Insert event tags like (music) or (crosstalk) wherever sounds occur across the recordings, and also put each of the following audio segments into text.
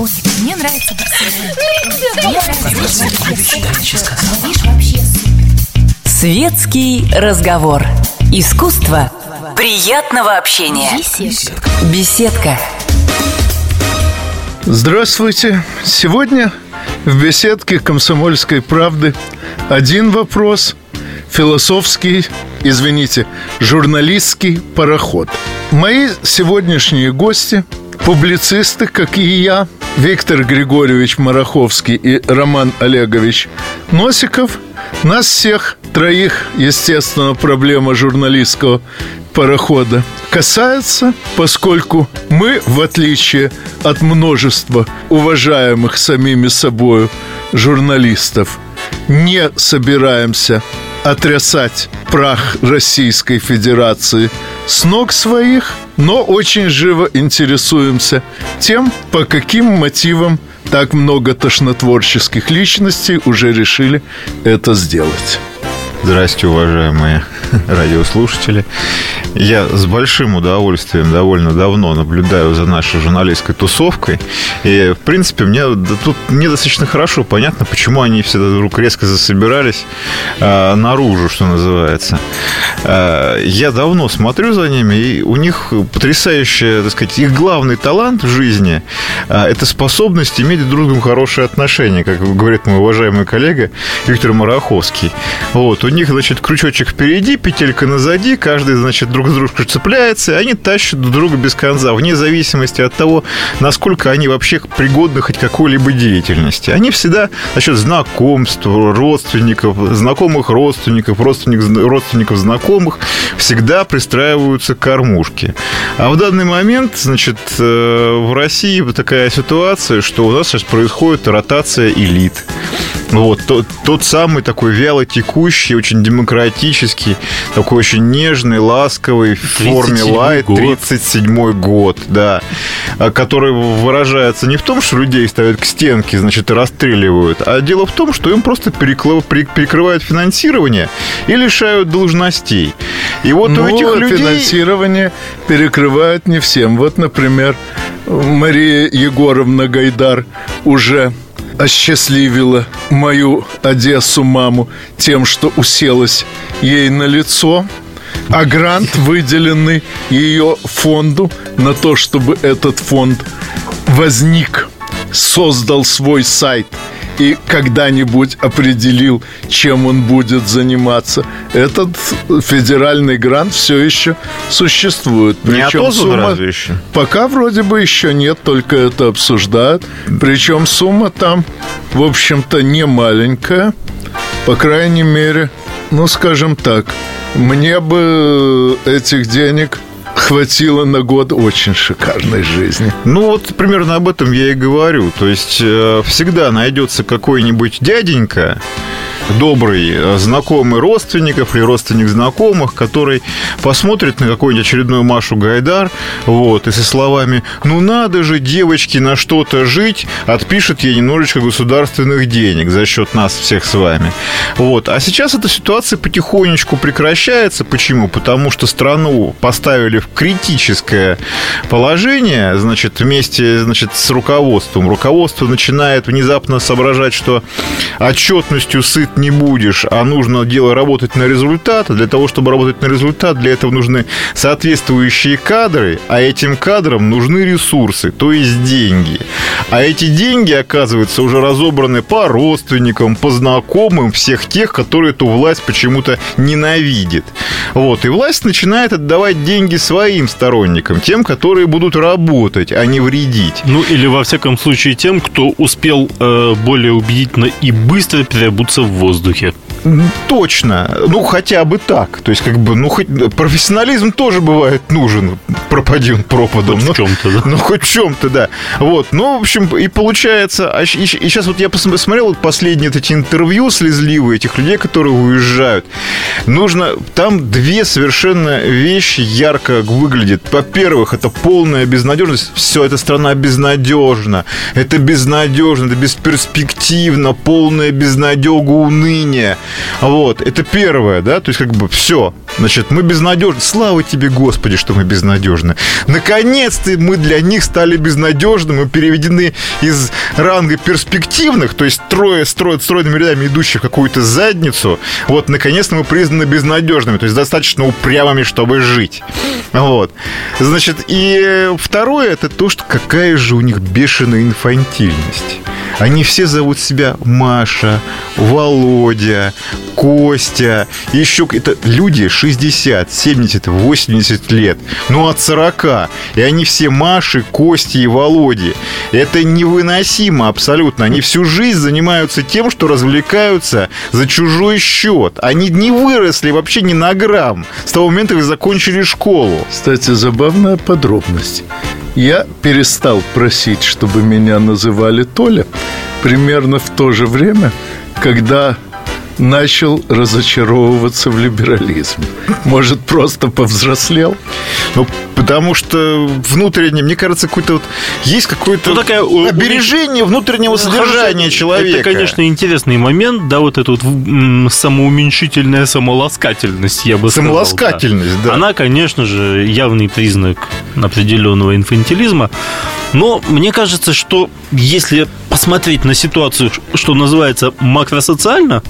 Ой, мне нравится Светский разговор. Искусство приятного общения. Беседка. Беседка. Здравствуйте. Сегодня в беседке «Комсомольской правды» один вопрос – философский, извините, журналистский пароход. Мои сегодняшние гости – публицисты, как и я, Виктор Григорьевич Мараховский и Роман Олегович Носиков. Нас всех троих, естественно, проблема журналистского парохода касается, поскольку мы, в отличие от множества уважаемых самими собою журналистов, не собираемся отрясать прах Российской Федерации с ног своих, но очень живо интересуемся тем, по каким мотивам так много тошнотворческих личностей уже решили это сделать. Здрасте, уважаемые (laughs) радиослушатели. Я с большим удовольствием довольно давно наблюдаю за нашей журналистской тусовкой. И, в принципе, мне тут недостаточно хорошо понятно, почему они все вдруг резко засобирались э, наружу, что называется. Э, я давно смотрю за ними, и у них потрясающий, так сказать, их главный талант в жизни э, – это способность иметь друг к другу хорошие отношения, как говорит мой уважаемый коллега Виктор Мараховский. Вот, у них, значит, крючочек впереди, петелька назади, каждый, значит, друг с дружкой цепляется, и они тащат друг друга без конца, вне зависимости от того, насколько они вообще пригодны хоть какой-либо деятельности. Они всегда за счет знакомств, родственников, знакомых родственников, родственников, родственников знакомых всегда пристраиваются к кормушке. А в данный момент, значит, э, в России такая ситуация, что у нас сейчас происходит ротация элит. Вот, тот, тот самый такой вяло текущий, очень демократический, такой очень нежный, ласковый, в форме лайт, 37-й год, да, а, который выражается не в том, что людей ставят к стенке, значит, и расстреливают, а дело в том, что им просто перекрывают финансирование и лишают должностей. И вот ну, у этих людей... финансирование перекрывают не всем. Вот, например, Мария Егоровна Гайдар уже осчастливила мою Одессу маму тем, что уселась ей на лицо, а грант, выделенный ее фонду на то, чтобы этот фонд возник, создал свой сайт – и когда-нибудь определил, чем он будет заниматься. Этот федеральный грант все еще существует. Причем Не сумма разве еще? Пока вроде бы еще нет, только это обсуждают. Причем сумма там, в общем-то, не маленькая. По крайней мере, ну, скажем так, мне бы этих денег хватило на год очень шикарной жизни. Ну вот примерно об этом я и говорю. То есть э, всегда найдется какой-нибудь дяденька, добрый э, знакомый родственников или родственник знакомых, который посмотрит на какую-нибудь очередную Машу Гайдар, вот, и со словами «Ну надо же, девочки, на что-то жить», отпишет ей немножечко государственных денег за счет нас всех с вами. Вот. А сейчас эта ситуация потихонечку прекращается. Почему? Потому что страну поставили в критическое положение, значит, вместе значит, с руководством. Руководство начинает внезапно соображать, что отчетностью сыт не будешь, а нужно дело работать на результат. Для того, чтобы работать на результат, для этого нужны соответствующие кадры, а этим кадрам нужны ресурсы, то есть деньги. А эти деньги, оказывается, уже разобраны по родственникам, по знакомым всех тех, которые эту власть почему-то ненавидит. Вот. И власть начинает отдавать деньги своим сторонникам, тем, которые будут работать, а не вредить. Ну, или, во всяком случае, тем, кто успел э, более убедительно и быстро переобуться в воздухе. Точно. Ну, хотя бы так. То есть, как бы, ну, хоть профессионализм тоже бывает нужен. Пропади он пропадом. Хоть ну, в чем-то, да. Ну, хоть в чем-то, да. Вот. Ну, в общем, и получается... А, и, и сейчас вот я посмотрел вот последние вот эти интервью слезливые этих людей, которые уезжают. Нужно... Там две совершенно вещи ярко выглядят. Во-первых, это полная безнадежность. Все, эта страна безнадежна. Это безнадежно, это бесперспективно, полная безнадега, уныние. Вот, это первое, да, то есть как бы все, значит, мы безнадежны. Слава тебе, Господи, что мы безнадежны. Наконец-то мы для них стали безнадежными, мы переведены из ранга перспективных, то есть трое строят стройными рядами идущих какую-то задницу, вот, наконец-то мы признаны безнадежными, то есть достаточно упрямыми, чтобы жить. Вот. Значит, и второе, это то, что какая же у них бешеная инфантильность. Они все зовут себя Маша, Володя, Костя. Еще это люди 60, 70, 80 лет. Ну, от 40. И они все Маши, Кости и Володи. Это невыносимо абсолютно. Они всю жизнь занимаются тем, что развлекаются за чужой счет. Они не выросли вообще ни на грамм с того момента, как закончили школу. Кстати, забавная подробность. Я перестал просить, чтобы меня называли Толя. Примерно в то же время, когда начал разочаровываться в либерализме. Может, просто повзрослел? Ну, потому что внутренне, мне кажется, какой-то вот есть какое-то Ну, такая, обережение внутреннего содержания Хорошо, человека. Это, конечно, интересный момент, да, вот эта вот самоуменьшительная самоласкательность, я бы сказал. Самоласкательность, да. Она, конечно же, явный признак определенного инфантилизма. Но мне кажется, что если посмотреть на ситуацию, что называется макросоциально,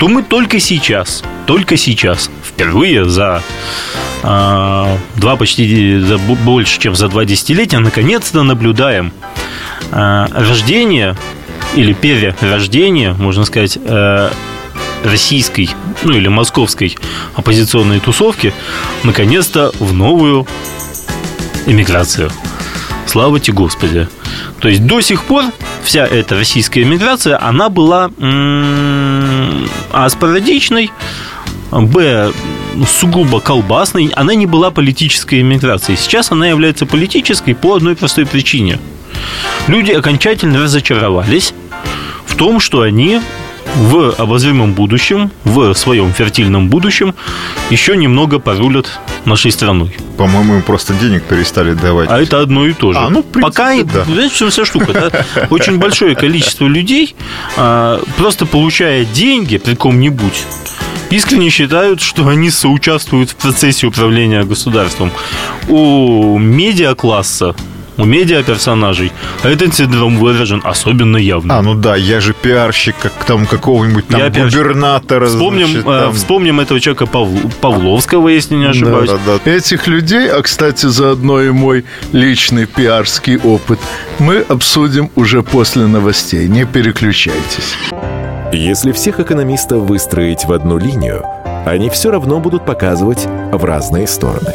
то мы только сейчас, только сейчас, впервые за а, два почти за бо- больше, чем за два десятилетия, наконец-то наблюдаем а, рождение или перерождение, можно сказать, э, российской, ну или московской оппозиционной тусовки, наконец-то в новую эмиграцию. Слава тебе, Господи. То есть до сих пор вся эта российская эмиграция, она была м, а спорадичной, б сугубо колбасной, она не была политической эмиграцией. Сейчас она является политической по одной простой причине. Люди окончательно разочаровались в том, что они в обозримом будущем, в своем фертильном будущем еще немного порулят нашей страной. По-моему, им просто денег перестали давать. А это одно и то же. А, ну, принципе, Пока, да. знаете, чем вся штука? да? (laughs) Очень большое количество людей, а, просто получая деньги при ком-нибудь, искренне считают, что они соучаствуют в процессе управления государством. У медиакласса, у медиаперсонажей этот синдром выражен особенно явно. А, ну да, я же пиарщик, как там какого-нибудь там Я пиарщик. губернатора. Вспомним, значит, э, там. вспомним этого человека Павл- Павловского, если не ошибаюсь. Да, да, да. Этих людей, а, кстати, заодно и мой личный пиарский опыт, мы обсудим уже после новостей. Не переключайтесь. Если всех экономистов выстроить в одну линию, они все равно будут показывать в разные стороны.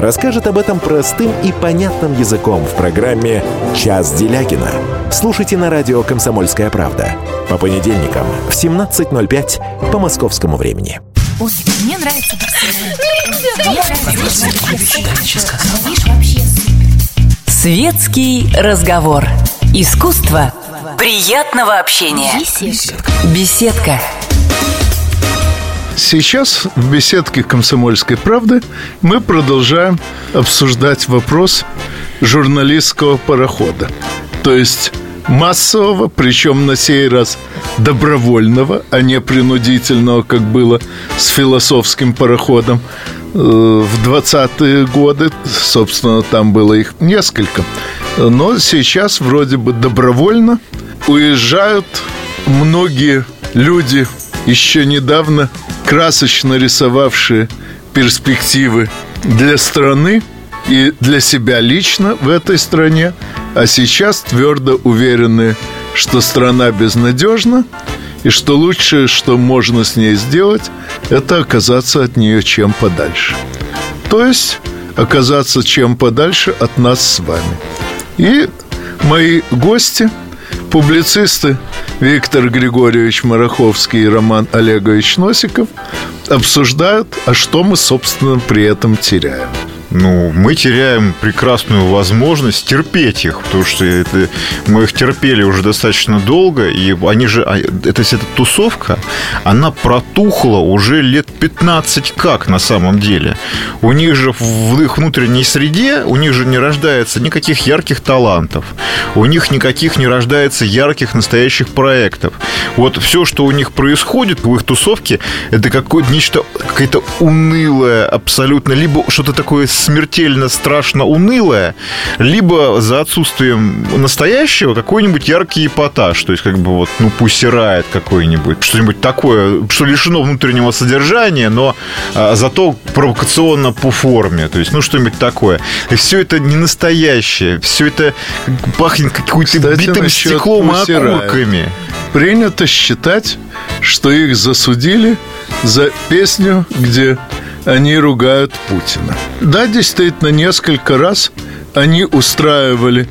расскажет об этом простым и понятным языком в программе «Час Делягина». Слушайте на радио «Комсомольская правда» по понедельникам в 17.05 по московскому времени. Ой, мне нравится Светский разговор. Искусство приятного общения. беседка. Беседка. Сейчас в беседке «Комсомольской правды» мы продолжаем обсуждать вопрос журналистского парохода. То есть массового, причем на сей раз добровольного, а не принудительного, как было с философским пароходом. Э, В 20-е годы, собственно, там было их несколько. Но сейчас вроде бы добровольно уезжают многие люди, еще недавно красочно рисовавшие перспективы для страны и для себя лично в этой стране, а сейчас твердо уверены, что страна безнадежна и что лучшее, что можно с ней сделать, это оказаться от нее чем подальше. То есть оказаться чем подальше от нас с вами. И мои гости, публицисты Виктор Григорьевич Мараховский и Роман Олегович Носиков обсуждают, а что мы, собственно, при этом теряем. Ну, мы теряем прекрасную возможность терпеть их, потому что это, мы их терпели уже достаточно долго, и они же, а, это, эта тусовка, она протухла уже лет 15 как на самом деле. У них же в их внутренней среде, у них же не рождается никаких ярких талантов, у них никаких не рождается ярких настоящих проектов. Вот все, что у них происходит в их тусовке, это какое-то нечто, какая-то унылая абсолютно, либо что-то такое смертельно страшно унылое, либо за отсутствием настоящего какой-нибудь яркий эпатаж, то есть как бы вот, ну, пусть рает какой-нибудь, что-нибудь такое, что лишено внутреннего содержания, но а, зато провокационно по форме, то есть, ну, что-нибудь такое. И все это не настоящее, все это пахнет какой-то битым стеклом и окурками. Принято считать, что их засудили за песню, где они ругают Путина. Да, действительно, несколько раз они устраивали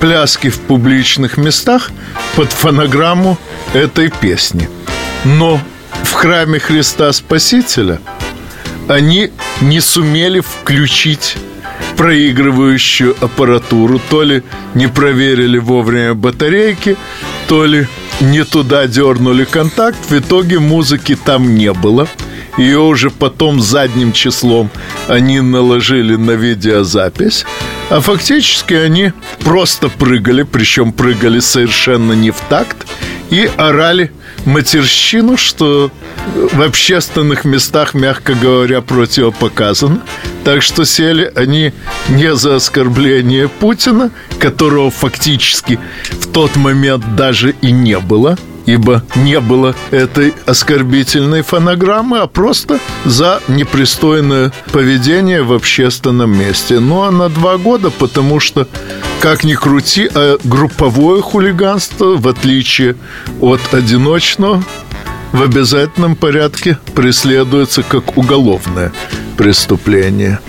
пляски в публичных местах под фонограмму этой песни. Но в храме Христа Спасителя они не сумели включить проигрывающую аппаратуру, то ли не проверили вовремя батарейки, то ли не туда дернули контакт. В итоге музыки там не было. Ее уже потом задним числом они наложили на видеозапись. А фактически они просто прыгали, причем прыгали совершенно не в такт, и орали матерщину, что в общественных местах, мягко говоря, противопоказано. Так что сели они не за оскорбление Путина, которого фактически в тот момент даже и не было, ибо не было этой оскорбительной фонограммы, а просто за непристойное поведение в общественном месте. Ну а на два года, потому что, как ни крути, а групповое хулиганство, в отличие от одиночного, в обязательном порядке преследуется как уголовное преступление.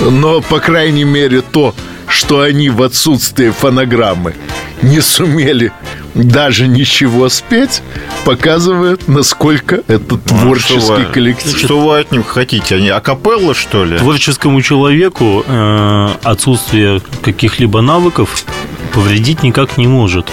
Но, по крайней мере, то, что они в отсутствие фонограммы не сумели даже ничего спеть, показывает, насколько это творческий А Что вы- коллектив. Что вы от них хотите? Они акапелла, что ли? Творческому человеку э, отсутствие каких-либо навыков повредить никак не может.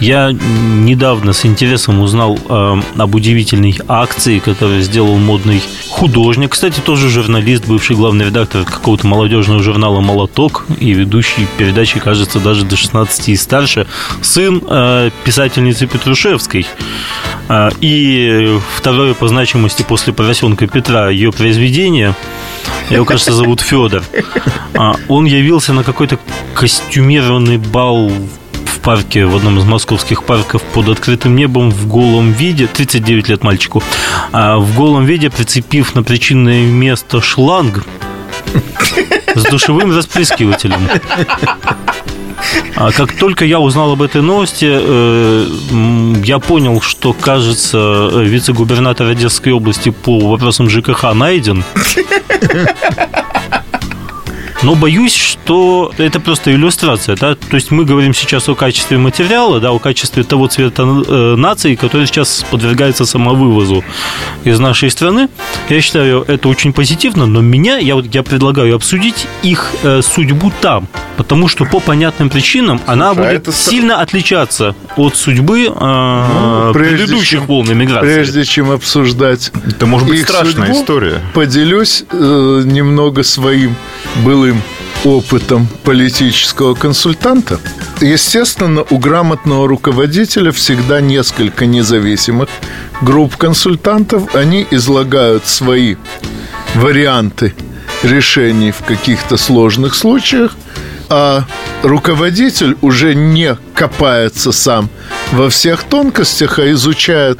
Я недавно с интересом узнал э, об удивительной акции, которую сделал модный художник. Кстати, тоже журналист, бывший главный редактор какого-то молодежного журнала «Молоток» и ведущий передачи, кажется, даже до 16 и старше, сын э, писательницы Петрушевской. А, И второе по значимости после «Поросенка Петра» ее произведение, его, кажется, зовут Федор. (laughs) А, Он явился на какой-то костюмированный бал парке, в одном из московских парков под открытым небом в голом виде, 39 лет мальчику, а, в голом виде прицепив на причинное место шланг с душевым распрыскивателем. А как только я узнал об этой новости, э, я понял, что, кажется, вице-губернатор Одесской области по вопросам ЖКХ найден. Но боюсь, что это просто иллюстрация, да. То есть мы говорим сейчас о качестве материала, да, о качестве того цвета э, нации, который сейчас подвергается самовывозу из нашей страны. Я считаю, это очень позитивно, но меня, я, вот, я предлагаю обсудить их э, судьбу там, потому что по понятным причинам она Слушай, а будет это с- сильно отличаться от судьбы э, Ну, предыдущих чем- волн эмиграции. Прежде чем обсуждать Это может быть их страшная судьбу, история. Поделюсь э, немного своим былым опытом политического консультанта. Естественно, у грамотного руководителя всегда несколько независимых групп консультантов. Они излагают свои варианты решений в каких-то сложных случаях, а руководитель уже не копается сам во всех тонкостях, а изучает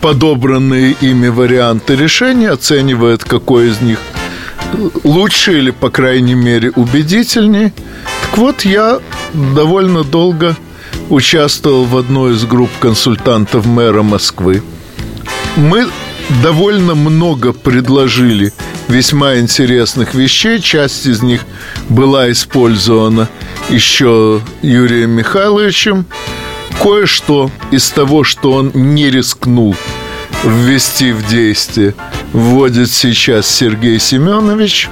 подобранные ими варианты решения, оценивает, какой из них лучше или, по крайней мере, убедительнее. Так вот, я довольно долго участвовал в одной из групп консультантов мэра Москвы. Мы довольно много предложили весьма интересных вещей. Часть из них была использована еще Юрием Михайловичем. Кое-что из того, что он не рискнул ввести в действие, вводит сейчас Сергей Семенович.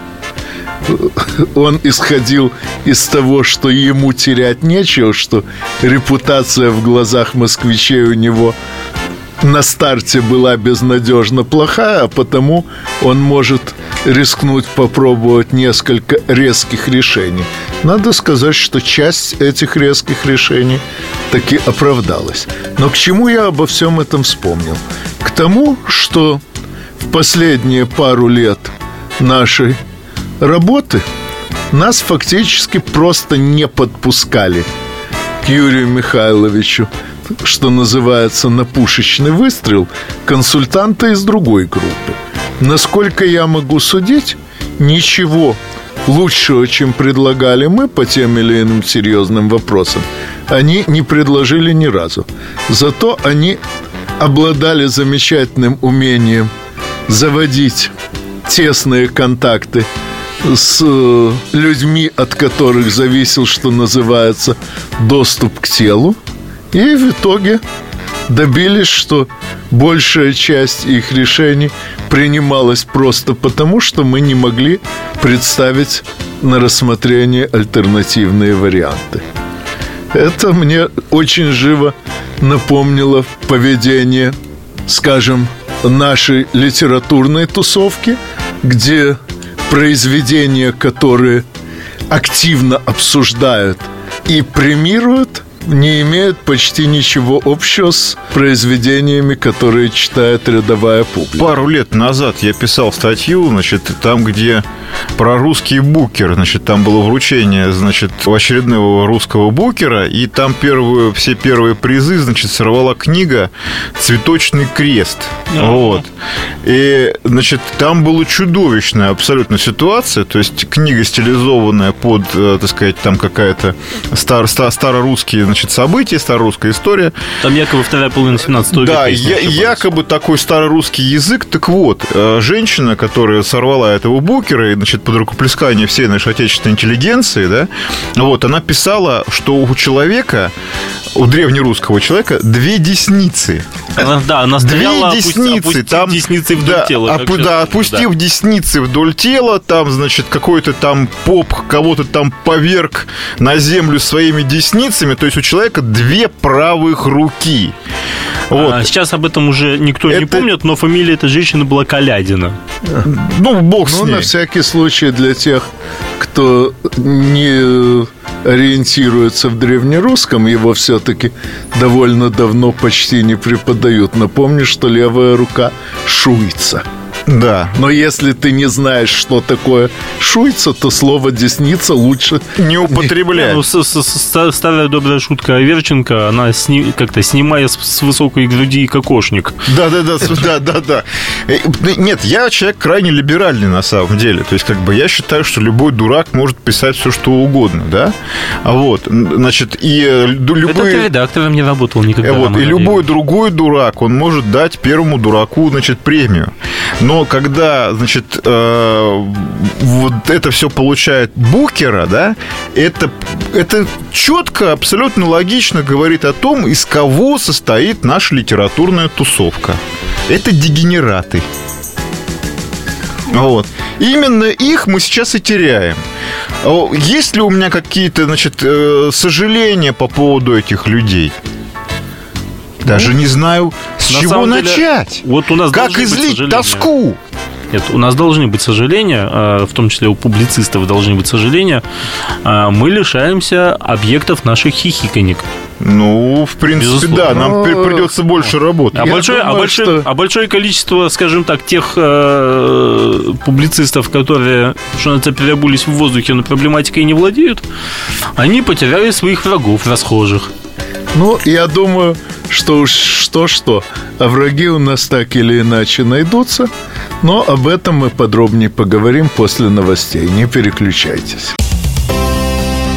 он исходил из того, что ему терять нечего, что репутация в глазах москвичей у него на старте была безнадежно плохая, а потому он может рискнуть попробовать несколько резких решений. Надо сказать, что часть этих резких решений таки оправдалась. Но к чему я обо всем этом вспомнил? К тому, что в последние пару лет нашей работы нас фактически просто не подпускали к Юрию Михайловичу что называется, на пушечный выстрел консультанта из другой группы. Насколько я могу судить, ничего лучшего, чем предлагали мы по тем или иным серьезным вопросам, они не предложили ни разу. Зато они обладали замечательным умением заводить тесные контакты с э, людьми, от которых зависел, что называется, доступ к телу. И в итоге добились, что большая часть их решений принималась просто потому, что мы не могли представить на рассмотрение альтернативные варианты. Это мне очень живо напомнило поведение, скажем, нашей литературной тусовки, где произведения, которые активно обсуждают и премируют – не имеют почти ничего общего с произведениями, которые читает рядовая публика. Пару лет назад я писал статью, значит, там, где про русский букер, значит, там было вручение, значит, очередного русского букера, и там первые, все первые призы, значит, сорвала книга «Цветочный крест». Uh-huh. Вот. И, значит, там была чудовищная абсолютно ситуация, то есть книга стилизованная под, э, так сказать, там какая-то стар, стар, старорусские, значит, события, старорусская история. Там якобы вторая половина 17 века. Да, я, якобы такой старорусский язык. Так вот, э, женщина, которая сорвала этого букера, и, значит, под рукоплескание всей нашей отечественной интеллигенции, да, вот, она писала, что у человека, у древнерусского человека, две десницы. Она, да, она стояла, две десницы, опустив там, десницы вдоль да, тела. Оп, да, опустив да. десницы вдоль тела, там, значит, какой-то там поп кого-то там поверг на землю своими десницами, то есть у человека две правых руки. Вот. А сейчас об этом уже никто это... не помнит, но фамилия этой женщины была Калядина. Ну, бог с ну, ней. на всякий случай для тех, кто не ориентируется в древнерусском, его все-таки довольно давно почти не преподают. Напомню, что левая рука шуется – да. Но если ты не знаешь, что такое шуйца, то слово «десница» лучше не употреблять. (laughs) Ну, старая добрая шутка Аверченко, она сни, как-то снимая с, с высокой груди кокошник. Да-да-да, да-да-да. Э, нет, я человек крайне либеральный на самом деле. То есть, как бы, я считаю, что любой дурак может писать все, что угодно, да? А вот, значит, и э, любой... Это ты редактором не работал никогда. Вот, и любой другой дурак, он может дать первому дураку, значит, премию. Но когда, значит, э, вот это все получает Букера, да, это, это четко, абсолютно логично говорит о том, из кого состоит наша литературная тусовка. Это дегенераты. Вот. Именно их мы сейчас и теряем. Есть ли у меня какие-то, значит, э, сожаления по поводу этих людей? Даже не знаю, с На чего начать. Деле, вот у нас как излить тоску? Нет, у нас должны быть сожаления, а, в том числе у публицистов должны быть сожаления. А, мы лишаемся объектов наших хихиканик. Ну, в принципе, Безусловно. да, нам придется больше работать. А большое, думаю, а, большое, что... а большое количество, скажем так, тех э, публицистов, которые, что называется, переобулись в воздухе, но проблематикой не владеют, они потеряли своих врагов расхожих. Ну, я думаю, что уж что-что, а враги у нас так или иначе найдутся. Но об этом мы подробнее поговорим после новостей. Не переключайтесь.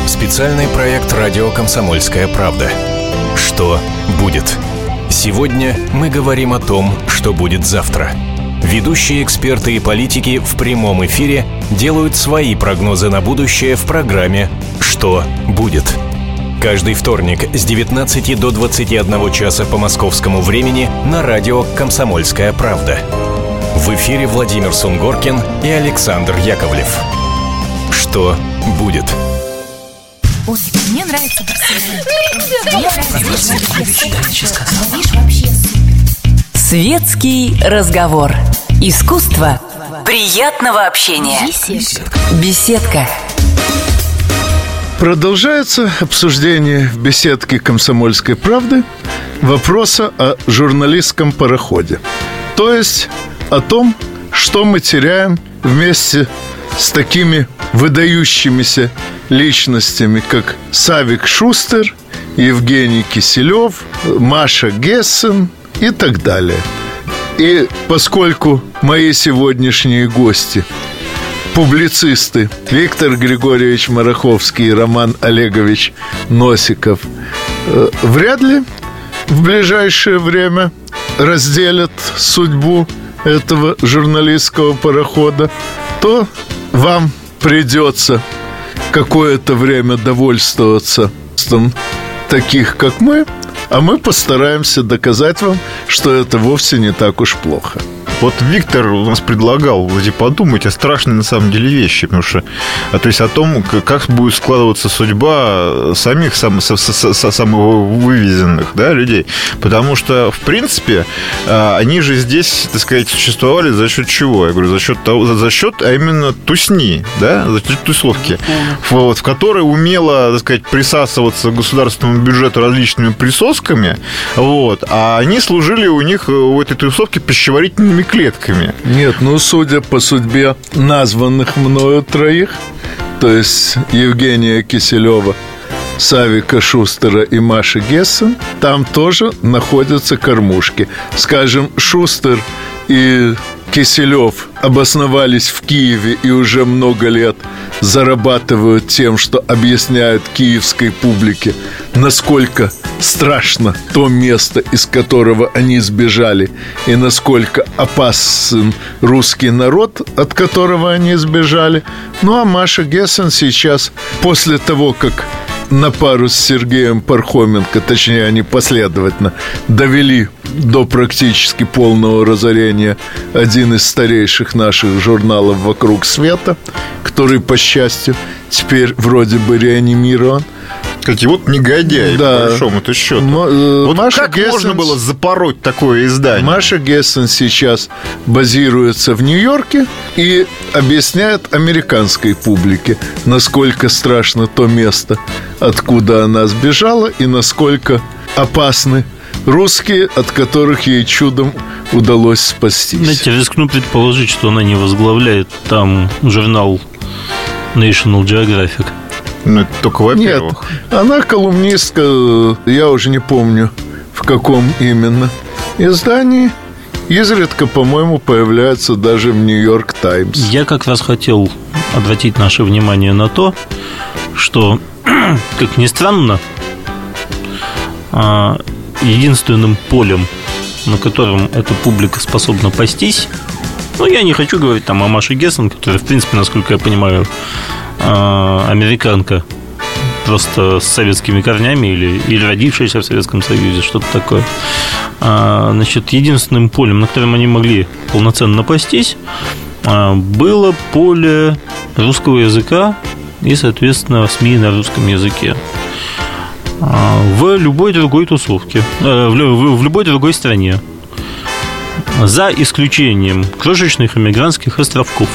Специальный проект «Радио Комсомольская правда». Что будет? Сегодня мы говорим о том, что будет завтра. Ведущие эксперты и политики в прямом эфире делают свои прогнозы на будущее в программе «Что будет?». Каждый вторник с 19 до 21 часа по московскому времени на радио «Комсомольская правда». В эфире Владимир Сунгоркин и Александр Яковлев. Что будет? Ой, мне нравится. Светский разговор. Искусство приятного общения. Беседка. Беседка. Продолжается обсуждение в беседке «Комсомольской правды» вопроса о журналистском пароходе. То есть о том, что мы теряем вместе с такими выдающимися личностями, как Савик Шустер, Евгений Киселев, Маша Гессен и так далее. И поскольку мои сегодняшние гости публицисты Виктор Григорьевич Мараховский и Роман Олегович Носиков э, вряд ли в ближайшее время разделят судьбу этого журналистского парохода, то вам придется какое-то время довольствоваться таких, как мы, а мы постараемся доказать вам, что это вовсе не так уж плохо. Вот Виктор у нас предлагал вроде подумать о страшной на самом деле вещи, потому что, а, то есть о том, как будет складываться судьба самих сам, со- со- со- самовывезенных да, людей. Потому что, в принципе, а, они же здесь, так сказать, существовали за счет чего? Я говорю, за счет того, за, за счет, а именно тусни, да, за счет тусовки, вот, в которой умело, так сказать, присасываться к государственному бюджету различными присосками, вот, а они служили у них э, у этой тусовки пищеварительными клетками. Нет, ну, судя по судьбе названных мною троих, то есть Евгения Киселева, Савика Шустера и Маши Гессен, там тоже находятся кормушки. Скажем, Шустер и Киселев обосновались в Киеве и уже много лет зарабатывают тем, что объясняют киевской публике, насколько страшно то место, из которого они сбежали, и насколько опасен русский народ, от которого они сбежали. Ну а Маша Гессен сейчас, после того, как на пару с Сергеем Пархоменко, точнее, они последовательно довели до практически полного разорения один из старейших наших журналов «Вокруг света», который, по счастью, теперь вроде бы реанимирован. Кстати, вот негодяй, Да. по большому-то счету. Мо- э, Вот Маша как Гессен- можно было запороть такое издание? Маша Гессен сейчас базируется в Нью-Йорке и объясняет американской публике, насколько страшно то место, откуда она сбежала, и насколько опасны русские, от которых ей чудом удалось спастись. Знаете, рискну предположить, что она не возглавляет там журнал National Geographic. Ну, это только Нет, во-первых. она колумнистка, я уже не помню, в каком именно издании. Изредка, по-моему, появляется даже в Нью-Йорк Таймс. Я как раз хотел обратить наше внимание на то, что, (clears throat) как ни странно, а, единственным полем, на котором эта публика способна пастись, ну, я не хочу говорить там о Маше Гессен, которая, в принципе, насколько я понимаю, а, американка, просто с советскими корнями или, или родившаяся в Советском Союзе, что-то такое. А, Значит, единственным полем, на котором они могли полноценно напастись, а, было поле русского языка и, соответственно, СМИ на русском языке. А, В любой другой тусовке, э, в лю- в в любой другой стране, за исключением крошечных иммигрантских островков,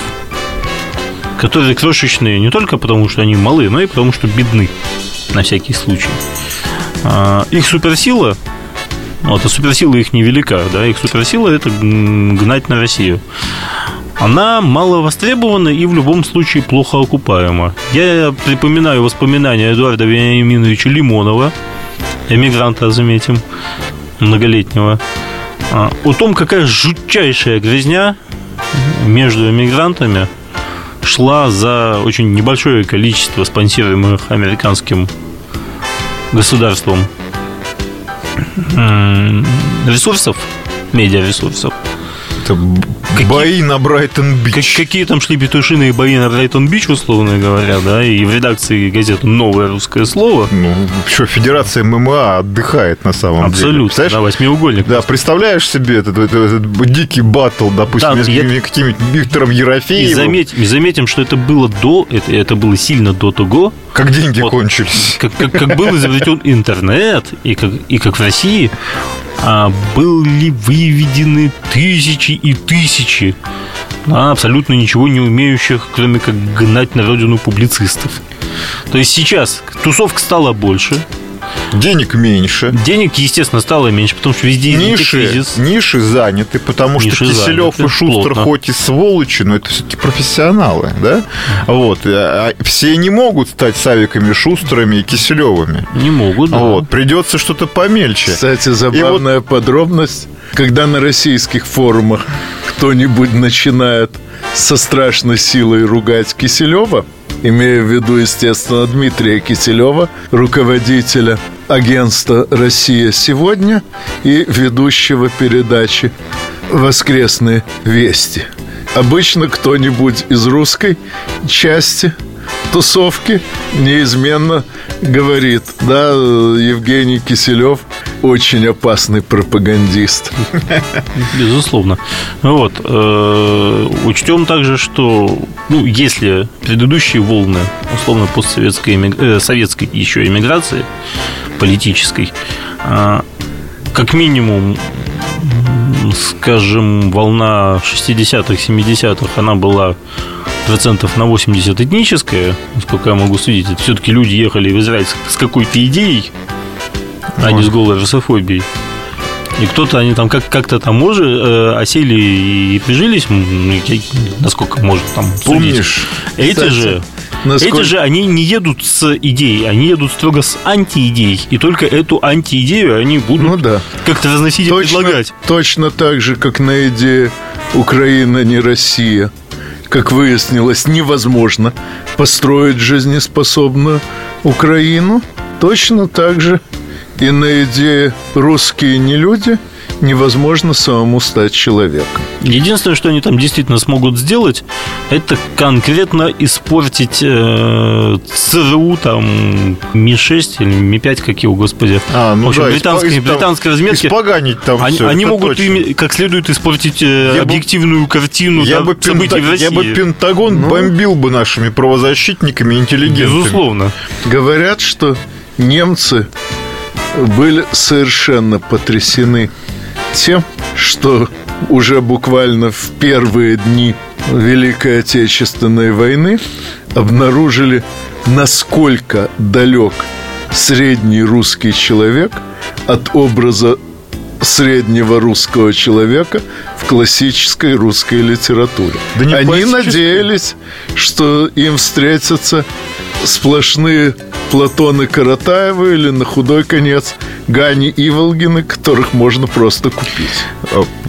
которые крошечные не только потому, что они малы, но и потому, что бедны, на всякий случай. А, Их суперсила, вот, а суперсила их невелика, да, их суперсила – это гнать на Россию. Она мало востребована и в любом случае плохо окупаема. Я припоминаю воспоминания Эдуарда Вениаминовича Лимонова, эмигранта, заметим, многолетнего, а, о том, какая жутчайшая грязня между эмигрантами шла за очень небольшое количество спонсируемых американским государством ресурсов, медиаресурсов. Это б- бои на Брайтон-Бич. Как- какие там шли петушиные бои на Брайтон-Бич, условно говоря, да, и в редакции газеты «Новое русское слово» Ну, что, Федерация ММА отдыхает на самом деле. Абсолютно, да, восьмиугольник. Да, представляешь себе этот, этот- этот дикий батл, допустим, Да, с я- каким-нибудь Виктором И Ерофеевым, заметим, и заметим, что это было до, это, это было сильно до того, как деньги Вот. кончились. как, как, как был изобретен интернет, и как, и как в России а, были выведены тысячи и тысячи да, абсолютно ничего не умеющих, кроме как гнать на родину публицистов. То есть сейчас тусовка стала больше, Денег меньше. денег, естественно, стало меньше, потому что везде Ниши, кризис. ниши заняты, потому что Ниши Киселев заняты, и Шустер плотно. хоть и сволочи, но это все-таки профессионалы, да? Вот. А Все не могут стать Савиками, Шустерами и Киселевыми. Не могут, да. Вот. Придется что-то помельче. Кстати, забавная подробность, когда на российских форумах кто-нибудь начинает со страшной силой ругать Киселева, имея в виду, естественно, Дмитрия Киселева, руководителя агентства «Россия сегодня» и ведущего передачи «Воскресные вести». Обычно кто-нибудь из русской части тусовки неизменно говорит, да, Евгений Киселев очень опасный пропагандист. Безусловно. Вот. э, Учтем также, что ну, если предыдущие волны, условно, постсоветской э, советской еще эмиграции политической, а, как минимум, скажем, волна 60-х, 70-х, она была процентов на 80 этническая, насколько я могу судить. Это все-таки люди ехали в Израиль с- какой-то идеей, а не с голой русофобией. И кто-то, они там как- как-то там уже э, осели и прижились, я- насколько можно там судить. Помнишь? Эти Кстати, же, насколько- эти же, они не едут с идеей, они едут строго с антиидеей. И только эту антиидею они будут Ну да. как-то разносить и Точно, предлагать. точно так же, как на идее «Украина не Россия». Как выяснилось, невозможно построить жизнеспособную Украину. Точно так же и на идее «Русские не люди» невозможно самому стать человеком. Единственное, что они там действительно смогут сделать, это конкретно испортить э, ЦРУ, там, Ми-6 или Ми-5, как его, господи. А, ну в общем, да, британской, испо- исп- британской разметки. Испоганить там Они, всё, они могут ими как следует испортить э, Я бы- объективную картину Я да, бы, событий Пента- в России. я бы Пентагон бомбил бы нашими правозащитниками и интеллигентами. Безусловно. Говорят, что немцы были совершенно потрясены тем, что уже буквально в первые дни Великой Отечественной войны обнаружили, насколько далек средний русский человек от образа среднего русского человека в классической русской литературе. Да не Они надеялись, что им встретятся сплошные Платоны Каратаевы или на худой конец Гани Иволгины, которых можно просто купить.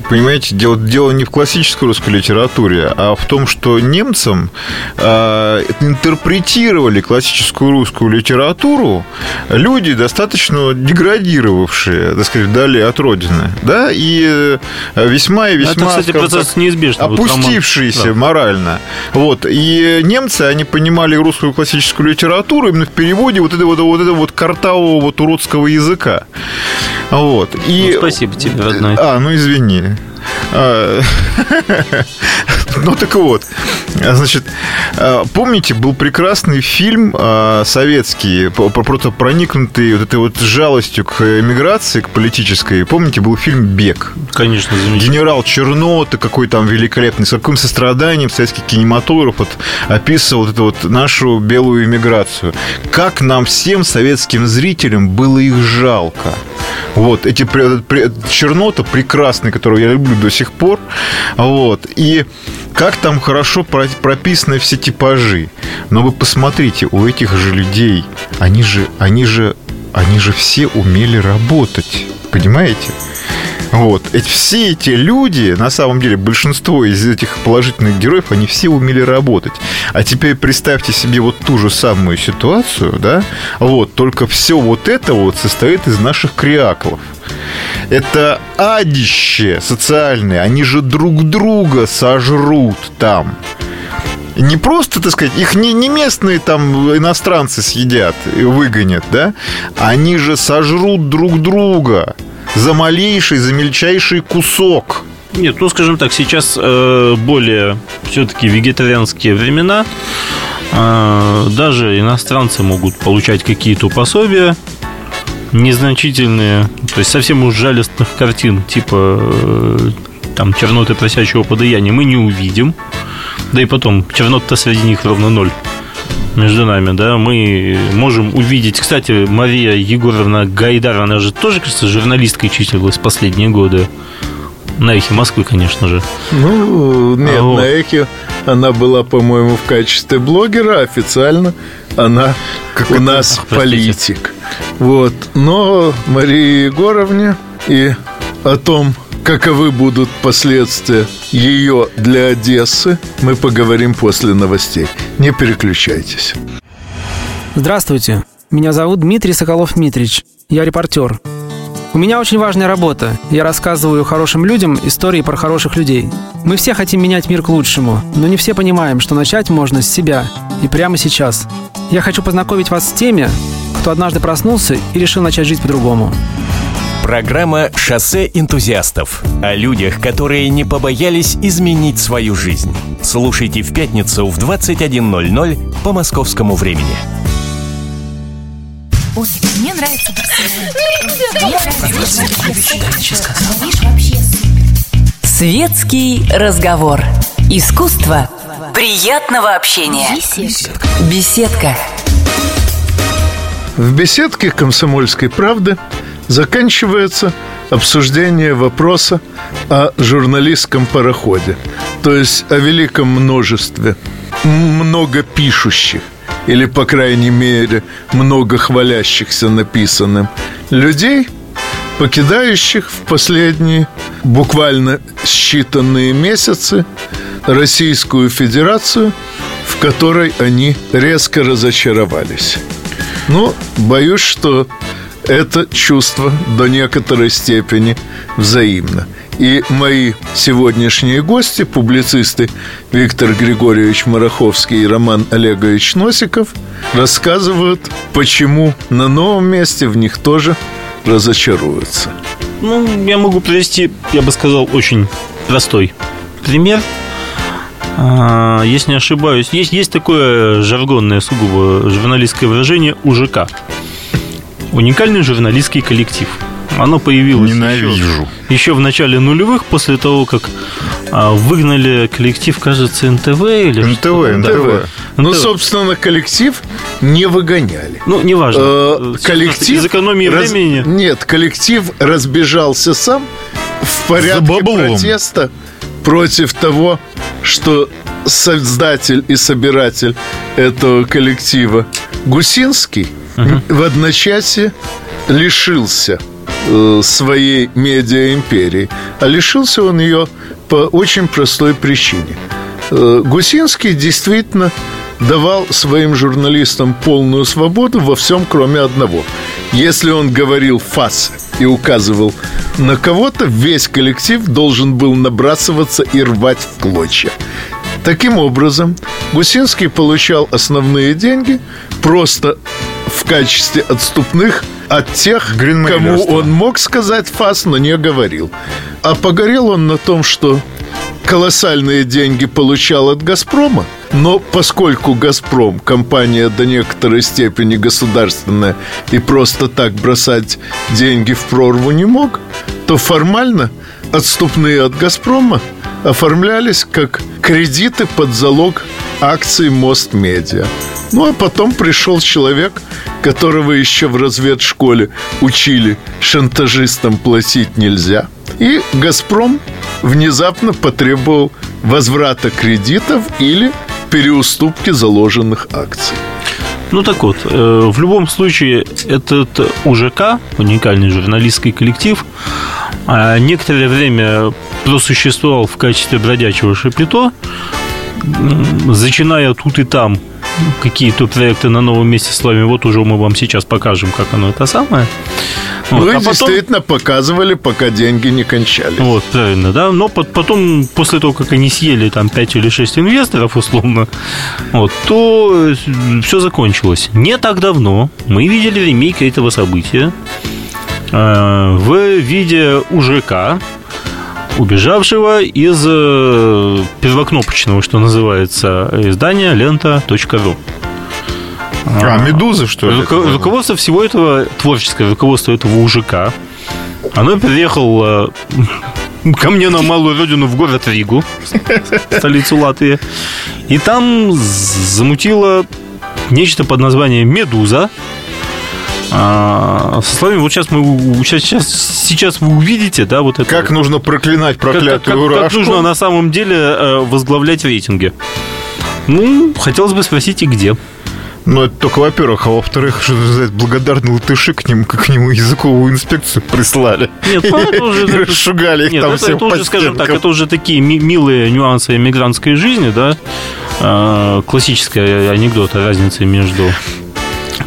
Понимаете, дело, дело не в классической русской литературе, а в том, что немцам а, интерпретировали классическую русскую литературу люди, достаточно деградировавшие, так сказать, вдали от родины, да, и э, весьма и Это, весьма... кстати, скажем процесс так, неизбежный. Опустившиеся Да. морально. Вот. И немцы, они понимали русскую классическую литературу именно в переводе вот этого вот, вот, этого вот картавого вот уродского языка. Вот. И... Ну, спасибо тебе, родной. А, ну извини. Mm-hmm. (laughs) Ну так вот, А, значит, а, помните, был прекрасный фильм а, советский, просто проникнутый вот этой вот жалостью к эмиграции, к политической. Помните, был фильм «Бег». Конечно. Генерал Чернота, какой там великолепный, с каким состраданием советский кинематограф вот описывал вот эту вот нашу белую эмиграцию. Как нам всем советским зрителям было их жалко. Вот, эти Чернота прекрасный, которого я люблю до сих пор. Вот, и как там хорошо про- прописаны все типажи. Но вы посмотрите, у этих же людей, они же, они же, они же все умели работать. Понимаете? Вот. Эти, все эти люди, на самом деле, большинство из этих положительных героев, они все умели работать. А теперь представьте себе вот ту же самую ситуацию, да? Вот, только все вот это вот состоит из наших креаклов. Это адище социальное. Они же друг друга сожрут там. Не просто, так сказать, их не, не местные там иностранцы съедят и выгонят, да? Они же сожрут друг друга за малейший, за мельчайший кусок. Нет, ну скажем так, сейчас э, более все-таки вегетарианские времена. Э, даже иностранцы могут получать какие-то пособия незначительные, то есть совсем уж жалостных картин, типа э, там черноты просящего подаяния мы не увидим. Да и потом, чернот-то среди них ровно ноль между нами, да, мы можем увидеть, кстати, Мария Егоровна Гайдар, она же тоже, кажется, журналисткой числилась последние годы. На эхе Москвы, конечно же. Ну, нет, А вот. на эхе она была, по-моему, в качестве блогера, официально она у нас Ах, политик. Вот. Но Марии Егоровне и о том, каковы будут последствия ее для Одессы, мы поговорим после новостей. Не переключайтесь. Здравствуйте, меня зовут Дмитрий Соколов-Митрич. Я репортер. У меня очень важная работа. Я рассказываю хорошим людям истории про хороших людей. Мы все хотим менять мир к лучшему, но не все понимаем, что начать можно с себя и прямо сейчас. Я хочу познакомить вас с теми, кто однажды проснулся и решил начать жить по-другому. Программа «Шоссе энтузиастов» о людях, которые не побоялись изменить свою жизнь. Слушайте в пятницу в 21.00 по московскому времени. Ой, мне нравится. Светский разговор. Искусство приятного общения. Беседка. Беседка. В беседке «Комсомольской правды» заканчивается обсуждение вопроса о журналистском пароходе, то есть о великом множестве много пишущих или, по крайней мере, много хвалящихся написанным людей, покидающих в последние буквально считанные месяцы Российскую Федерацию, в которой они резко разочаровались. Ну, боюсь, что это чувство до некоторой степени взаимно. И мои сегодняшние гости, публицисты Виктор Григорьевич Мараховский и Роман Олегович Носиков, рассказывают, почему на новом месте в них тоже разочаруются. Ну, я могу привести, я бы сказал, очень простой пример. А, Если не ошибаюсь, есть, есть такое жаргонное, сугубо журналистское выражение УЖК. Уникальный журналистский коллектив. Оно появилось Ненавижу. Еще, еще в начале нулевых, после того, как а, выгнали коллектив, кажется, НТВ или НТВ, что-то. Да. НТВ. Ну, НТВ. собственно, коллектив не выгоняли. Ну, неважно. Э, коллектив Из экономии раз- времени. Нет, коллектив разбежался сам в порядке протеста против того, что создатель и собиратель этого коллектива Гусинский в одночасье лишился э, своей медиа-империи. А лишился он ее по очень простой причине. Э, Гусинский действительно давал своим журналистам полную свободу во всем, кроме одного. Если он говорил фас и указывал на кого-то, весь коллектив должен был набрасываться и рвать в клочья. Таким образом, Гусинский получал основные деньги просто в качестве отступных от тех, кому он мог сказать фас, но не говорил. А погорел он на том, что колоссальные деньги получал от «Газпрома», но поскольку «Газпром» компания до некоторой степени государственная и просто так бросать деньги в прорву не мог, то формально отступные от «Газпрома» оформлялись как кредиты под залог акций «Мост Медиа». Ну, а потом пришел человек, которого еще в разведшколе учили шантажистам платить нельзя. И «Газпром» внезапно потребовал возврата кредитов или переуступки заложенных акций. Ну так вот, э, в любом случае этот УЖК, уникальный журналистский коллектив, а, некоторое время просуществовал в качестве бродячего шапито, зачиная тут и там какие-то проекты на новом месте с вами. Вот уже мы вам сейчас покажем, как оно это самое. Ну Вот, и а потом- действительно показывали, пока деньги не кончались. Вот, правильно, да. Но пот- потом, после того, как они съели там 5 или 6 инвесторов, условно, вот, то все закончилось. Не так давно мы видели ремейк этого события э, в виде УЖК, убежавшего из э, первокнопочного, что называется, издания лента.ру. А, медуза, что ли? Руко- руководство всего этого, творческое руководство этого УЖК, оно переехало э, ко мне на малую родину в город Ригу, столицу Латвии, и там замутило нечто под названием «Медуза», а, со словами, вот сейчас мы сейчас, сейчас, сейчас вы увидите, да, вот это. Как нужно проклинать как, как- проклятую как Рашку? нужно на самом деле э, возглавлять рейтинги. Ну, хотелось бы спросить, и где. Ну, это только, во-первых, а во-вторых, что называется, благодарные латыши к нему, к нему языковую инспекцию прислали. Нет, ну, это уже- (laughs) расшугали их там это, всем это уже, скажем так, это уже такие ми- милые нюансы эмигрантской жизни, да. А, Классический анекдот о разнице между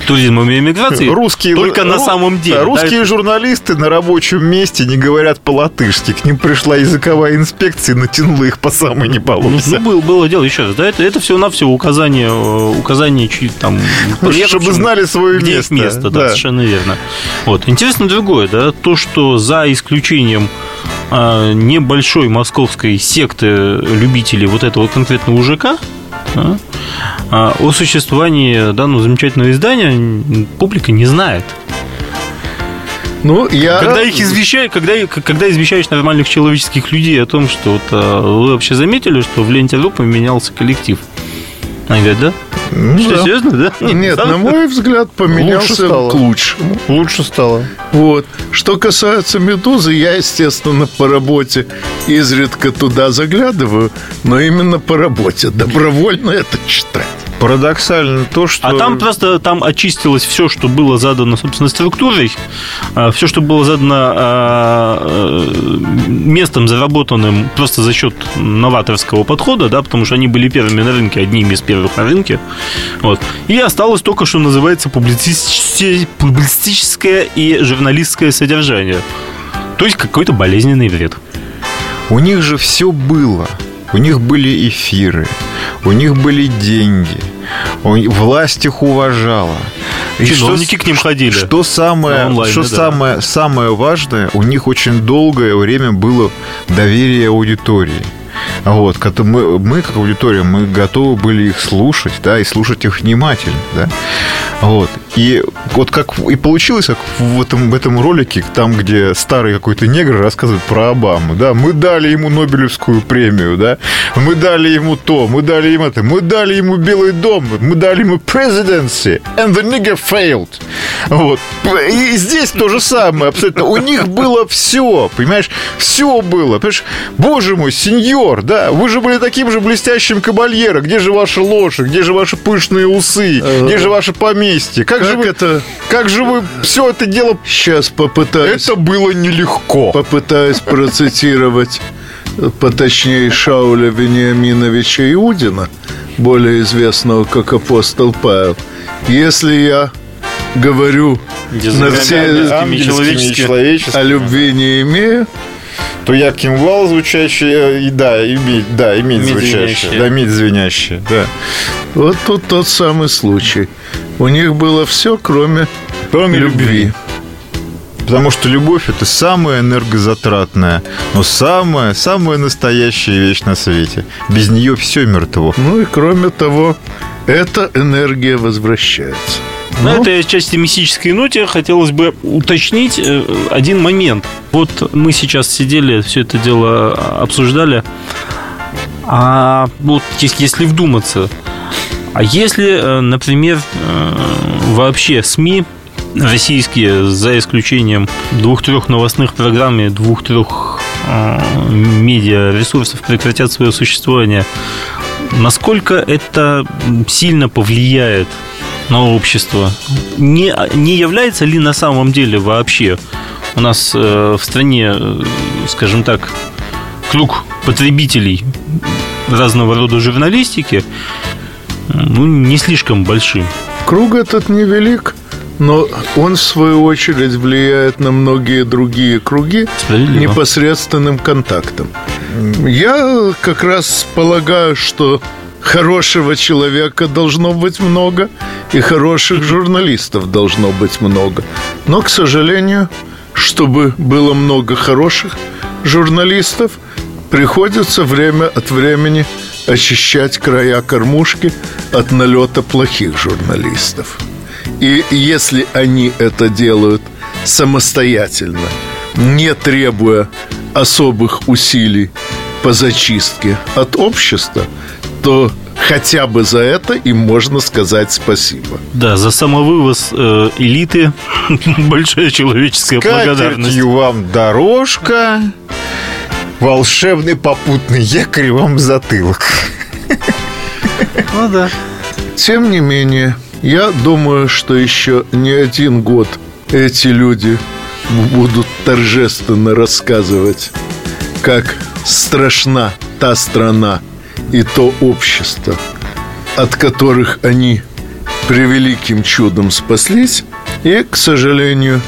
туризмом и эмиграцией. (laughs) Русские, только на ру- самом деле. да, да, русские это- журналисты на рабочем месте не говорят по-латышски. К ним пришла языковая инспекция и натянула их по самой не Ну, получится. ну, было, было дело, еще раз, да, это, это все-навсего указание, э, указание чьи- там... (laughs) Чтобы знали свое место. место, да, Да. совершенно верно. Вот. Интересно другое, да, то, что за исключением а, небольшой московской секты любителей вот этого конкретного УЖК, да, а, о существовании данного замечательного издания публика не знает. Ну, я... Когда их извещают, когда, когда извещаешь нормальных человеческих людей о том, что вот, а, вы вообще заметили, что в ленте ру поменялся коллектив. Они говорят, да? Ну что, да. серьезно, да? Нет, на мой взгляд, Лучше поменялся стало. к лучшему. Лучше стало. Вот. Что касается «Медузы», я, естественно, по работе изредка туда заглядываю, но именно по работе. Добровольно это читать. Парадоксально то, что... А там просто там очистилось все, что было задано, собственно, структурой, все, что было задано а, местом, заработанным просто за счет новаторского подхода, да, потому что они были первыми на рынке, одними из первых на рынке. Вот. И осталось только, что называется, публицисти- публицистическое и журналистское содержание. То есть какой-то болезненный вред. У них же все было. У них были эфиры, у них были деньги, власть их уважала. И Чиновники к ним ходили. Что самое, На онлайне, что да. самое, самое важное, у них очень долгое время было доверие аудитории. Вот, мы, мы, как аудитория, мы готовы были их слушать, да, и слушать их внимательно, да. Вот. И вот как и получилось, как в этом, в этом ролике, там, где старый какой-то негр рассказывает про Обаму, да, мы дали ему Нобелевскую премию, да, мы дали ему то, мы дали ему это, мы дали ему Белый дом, мы дали ему presidency, and the nigger failed. Вот. И здесь то же самое абсолютно. У них было все, понимаешь, все было. Понимаешь, боже мой, сеньор, да, вы же были таким же блестящим кабальеро. Где же ваша лошадь? Где же ваши пышные усы? Где же ваше поместье? Как, же Как вы, это... как же вы все это дело... Сейчас попытаюсь... Это было нелегко. Попытаюсь процитировать э, поточнее Шауля Вениаминовича Иудина, более известного как апостол Павел. Если я говорю на все человеческими. о любви не имею, то я кимвал звучащий, э, и да, иметь, да, иметь Медь звучащее, звенящее. да, медь звенящее, да. вот тут тот самый случай. У них было все, кроме Кроме любви. Потому что любовь это самая энергозатратная, но самая, самая настоящая вещь на свете. Без нее все мертво. Ну и кроме того, эта энергия возвращается. На Ну, этой части мистической ноте хотелось бы уточнить э, один момент. Вот мы сейчас сидели, все это дело обсуждали. А вот ес- если вдуматься, а если, э, например, э, вообще СМИ российские, за исключением двух-трех новостных программ и двух-трех э, медиаресурсов прекратят свое существование, насколько это сильно повлияет на общество? Не, не является ли на самом деле вообще у нас э, в стране, э, скажем так, круг потребителей разного рода журналистики ну, не слишком большим? Круг этот невелик, но он, в свою очередь, влияет на многие другие круги Справедливо. непосредственным контактом. Я как раз полагаю, что хорошего человека должно быть много, и хороших журналистов должно быть много. Но, к сожалению, чтобы было много хороших журналистов, приходится время от времени очищать края кормушки от налета плохих журналистов. И если они это делают самостоятельно, не требуя особых усилий по зачистке от общества, то хотя бы за это им можно сказать спасибо. Да, за самовывоз э, элиты (laughs) большая человеческая благодарность. Катертью вам дорожка, волшебный попутный якорь вам затылок. (laughs) Ну да. Тем не менее, я думаю, что еще не один год эти люди будут торжественно рассказывать, как страшна та страна и то общество, от которых они превеликим чудом спаслись, и, к сожалению,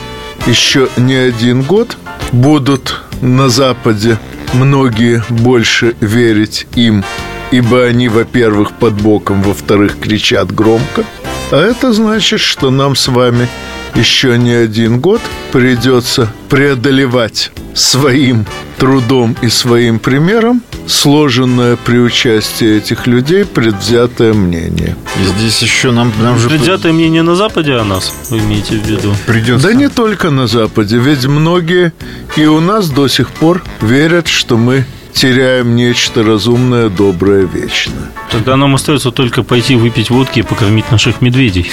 еще не один год будут на Западе многие больше верить им, ибо они, во-первых, под боком, во-вторых, кричат громко. А это значит, что нам с вами еще не один год придется преодолевать своим трудом и своим примером сложенное при участии этих людей предвзятое мнение. И здесь еще нам, нам же Предвзятое мнение на Западе о нас, вы имеете в виду? придется... Да не только на Западе, ведь многие и у нас до сих пор верят, что мы теряем нечто разумное, доброе, вечное. Тогда нам остается только пойти выпить водки и покормить наших медведей.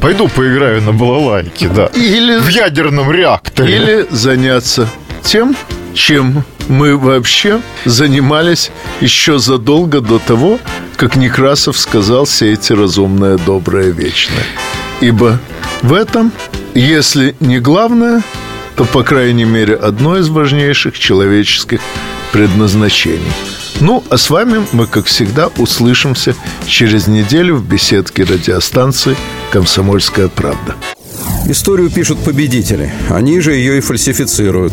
Пойду поиграю на балалайке, да. Или, В ядерном реакторе. или заняться тем, чем мы вообще занимались еще задолго до того, как Некрасов сказал «сейте разумное, доброе, вечное». Ибо в этом, если не главное, то, по крайней мере, одно из важнейших человеческих предназначений. Ну, а с вами мы, как всегда, услышимся через неделю в беседке радиостанции «Комсомольская правда». Историю пишут победители. Они же ее и фальсифицируют.